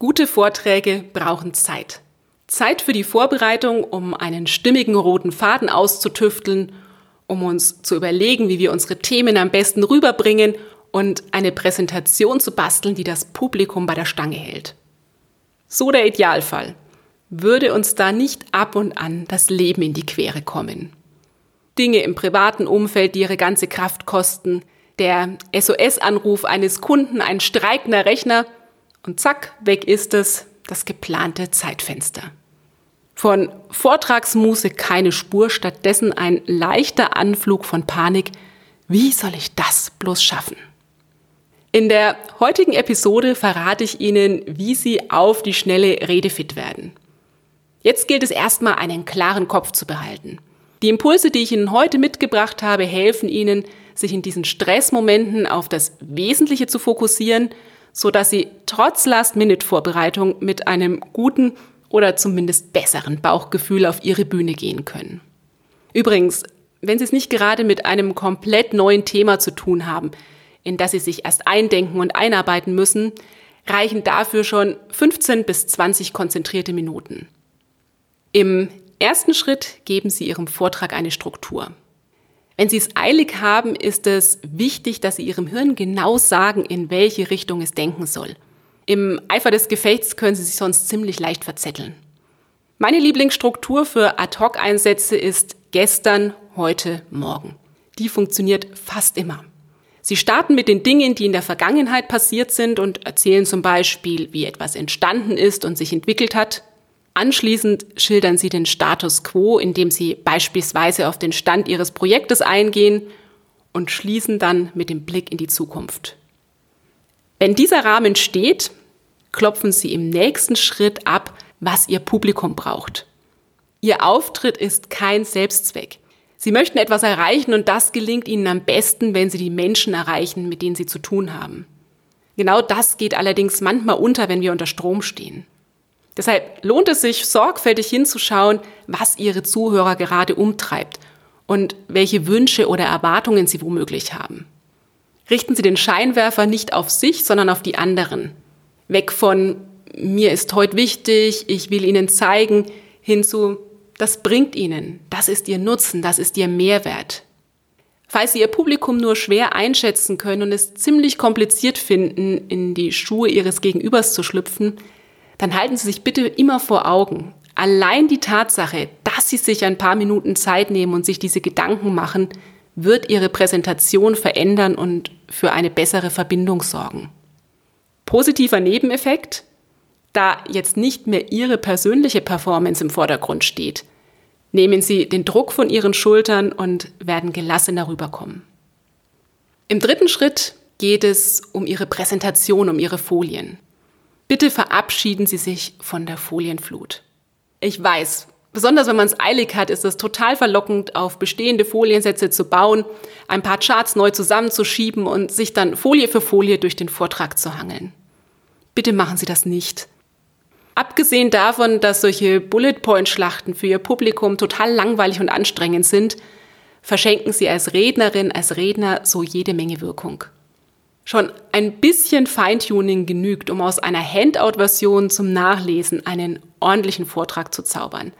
Gute Vorträge brauchen Zeit. Zeit für die Vorbereitung, um einen stimmigen roten Faden auszutüfteln, um uns zu überlegen, wie wir unsere Themen am besten rüberbringen und eine Präsentation zu basteln, die das Publikum bei der Stange hält. So der Idealfall. Würde uns da nicht ab und an das Leben in die Quere kommen? Dinge im privaten Umfeld, die ihre ganze Kraft kosten, der SOS-Anruf eines Kunden, ein streikender Rechner – und zack, weg ist es, das geplante Zeitfenster. Von Vortragsmuse keine Spur, stattdessen ein leichter Anflug von Panik. Wie soll ich das bloß schaffen? In der heutigen Episode verrate ich Ihnen, wie Sie auf die schnelle Rede fit werden. Jetzt gilt es erstmal, einen klaren Kopf zu behalten. Die Impulse, die ich Ihnen heute mitgebracht habe, helfen Ihnen, sich in diesen Stressmomenten auf das Wesentliche zu fokussieren so dass Sie trotz Last-Minute-Vorbereitung mit einem guten oder zumindest besseren Bauchgefühl auf Ihre Bühne gehen können. Übrigens, wenn Sie es nicht gerade mit einem komplett neuen Thema zu tun haben, in das Sie sich erst eindenken und einarbeiten müssen, reichen dafür schon 15 bis 20 konzentrierte Minuten. Im ersten Schritt geben Sie Ihrem Vortrag eine Struktur. Wenn Sie es eilig haben, ist es wichtig, dass Sie Ihrem Hirn genau sagen, in welche Richtung es denken soll. Im Eifer des Gefechts können Sie sich sonst ziemlich leicht verzetteln. Meine Lieblingsstruktur für Ad-Hoc-Einsätze ist gestern, heute, morgen. Die funktioniert fast immer. Sie starten mit den Dingen, die in der Vergangenheit passiert sind und erzählen zum Beispiel, wie etwas entstanden ist und sich entwickelt hat. Anschließend schildern Sie den Status quo, indem Sie beispielsweise auf den Stand Ihres Projektes eingehen und schließen dann mit dem Blick in die Zukunft. Wenn dieser Rahmen steht, klopfen Sie im nächsten Schritt ab, was Ihr Publikum braucht. Ihr Auftritt ist kein Selbstzweck. Sie möchten etwas erreichen und das gelingt Ihnen am besten, wenn Sie die Menschen erreichen, mit denen Sie zu tun haben. Genau das geht allerdings manchmal unter, wenn wir unter Strom stehen. Deshalb lohnt es sich, sorgfältig hinzuschauen, was Ihre Zuhörer gerade umtreibt und welche Wünsche oder Erwartungen Sie womöglich haben. Richten Sie den Scheinwerfer nicht auf sich, sondern auf die anderen. Weg von mir ist heute wichtig, ich will Ihnen zeigen, hin zu das bringt Ihnen, das ist Ihr Nutzen, das ist Ihr Mehrwert. Falls Sie Ihr Publikum nur schwer einschätzen können und es ziemlich kompliziert finden, in die Schuhe Ihres Gegenübers zu schlüpfen, dann halten Sie sich bitte immer vor Augen. Allein die Tatsache, dass Sie sich ein paar Minuten Zeit nehmen und sich diese Gedanken machen, wird Ihre Präsentation verändern und für eine bessere Verbindung sorgen. Positiver Nebeneffekt, da jetzt nicht mehr Ihre persönliche Performance im Vordergrund steht, nehmen Sie den Druck von Ihren Schultern und werden gelassener rüberkommen. Im dritten Schritt geht es um Ihre Präsentation, um Ihre Folien. Bitte verabschieden Sie sich von der Folienflut. Ich weiß, besonders wenn man es eilig hat, ist es total verlockend, auf bestehende Foliensätze zu bauen, ein paar Charts neu zusammenzuschieben und sich dann Folie für Folie durch den Vortrag zu hangeln. Bitte machen Sie das nicht. Abgesehen davon, dass solche Bullet-Point-Schlachten für Ihr Publikum total langweilig und anstrengend sind, verschenken Sie als Rednerin, als Redner so jede Menge Wirkung. Schon ein bisschen Feintuning genügt, um aus einer Handout-Version zum Nachlesen einen ordentlichen Vortrag zu zaubern.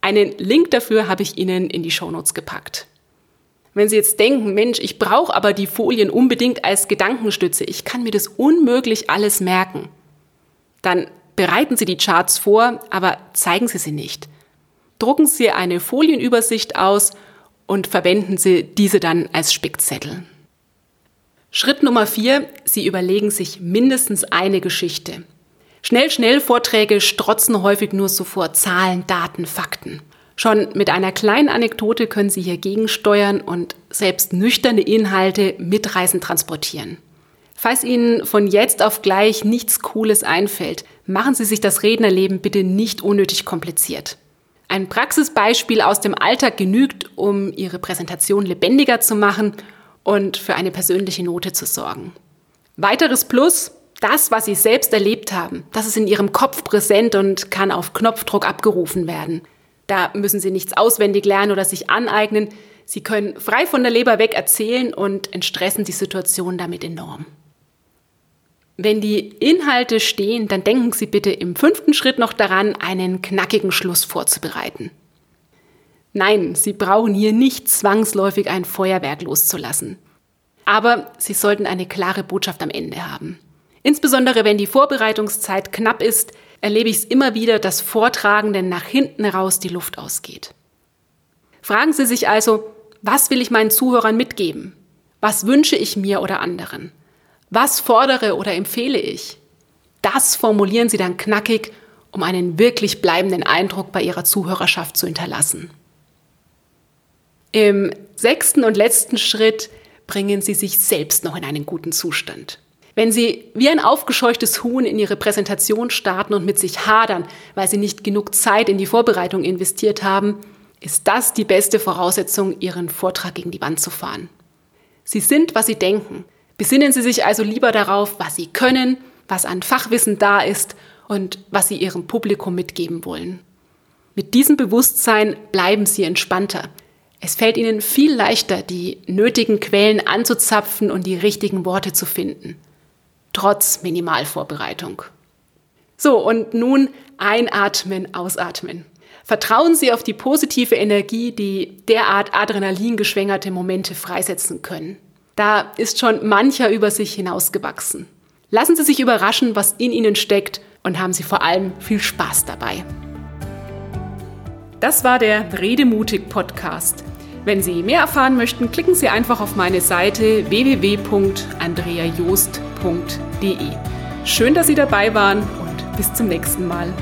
Einen Link dafür habe ich Ihnen in die Shownotes gepackt. Wenn Sie jetzt denken, Mensch, ich brauche aber die Folien unbedingt als Gedankenstütze, ich kann mir das unmöglich alles merken, dann bereiten Sie die Charts vor, aber zeigen Sie sie nicht. Drucken Sie eine Folienübersicht aus und verwenden Sie diese dann als Spickzettel. Schritt Nummer vier, Sie überlegen sich mindestens eine Geschichte. Schnell-Schnell-Vorträge strotzen häufig nur so vor Zahlen, Daten, Fakten. Schon mit einer kleinen Anekdote können Sie hier gegensteuern und selbst nüchterne Inhalte mitreißend transportieren. Falls Ihnen von jetzt auf gleich nichts Cooles einfällt, machen Sie sich das Rednerleben bitte nicht unnötig kompliziert. Ein Praxisbeispiel aus dem Alltag genügt, um Ihre Präsentation lebendiger zu machen und für eine persönliche Note zu sorgen. Weiteres Plus, das, was Sie selbst erlebt haben, das ist in Ihrem Kopf präsent und kann auf Knopfdruck abgerufen werden. Da müssen Sie nichts auswendig lernen oder sich aneignen. Sie können frei von der Leber weg erzählen und entstressen die Situation damit enorm. Wenn die Inhalte stehen, dann denken Sie bitte im fünften Schritt noch daran, einen knackigen Schluss vorzubereiten. Nein, Sie brauchen hier nicht zwangsläufig ein Feuerwerk loszulassen. Aber Sie sollten eine klare Botschaft am Ende haben. Insbesondere wenn die Vorbereitungszeit knapp ist, erlebe ich es immer wieder, dass Vortragenden nach hinten raus die Luft ausgeht. Fragen Sie sich also, was will ich meinen Zuhörern mitgeben? Was wünsche ich mir oder anderen? Was fordere oder empfehle ich? Das formulieren Sie dann knackig, um einen wirklich bleibenden Eindruck bei Ihrer Zuhörerschaft zu hinterlassen. Im sechsten und letzten Schritt bringen Sie sich selbst noch in einen guten Zustand. Wenn Sie wie ein aufgescheuchtes Huhn in Ihre Präsentation starten und mit sich hadern, weil Sie nicht genug Zeit in die Vorbereitung investiert haben, ist das die beste Voraussetzung, Ihren Vortrag gegen die Wand zu fahren. Sie sind, was Sie denken. Besinnen Sie sich also lieber darauf, was Sie können, was an Fachwissen da ist und was Sie Ihrem Publikum mitgeben wollen. Mit diesem Bewusstsein bleiben Sie entspannter. Es fällt Ihnen viel leichter, die nötigen Quellen anzuzapfen und die richtigen Worte zu finden. Trotz Minimalvorbereitung. So, und nun einatmen, ausatmen. Vertrauen Sie auf die positive Energie, die derart adrenalingeschwängerte Momente freisetzen können. Da ist schon mancher über sich hinausgewachsen. Lassen Sie sich überraschen, was in Ihnen steckt und haben Sie vor allem viel Spaß dabei. Das war der Redemutig Podcast. Wenn Sie mehr erfahren möchten, klicken Sie einfach auf meine Seite www.andreajost.de. Schön, dass Sie dabei waren und bis zum nächsten Mal.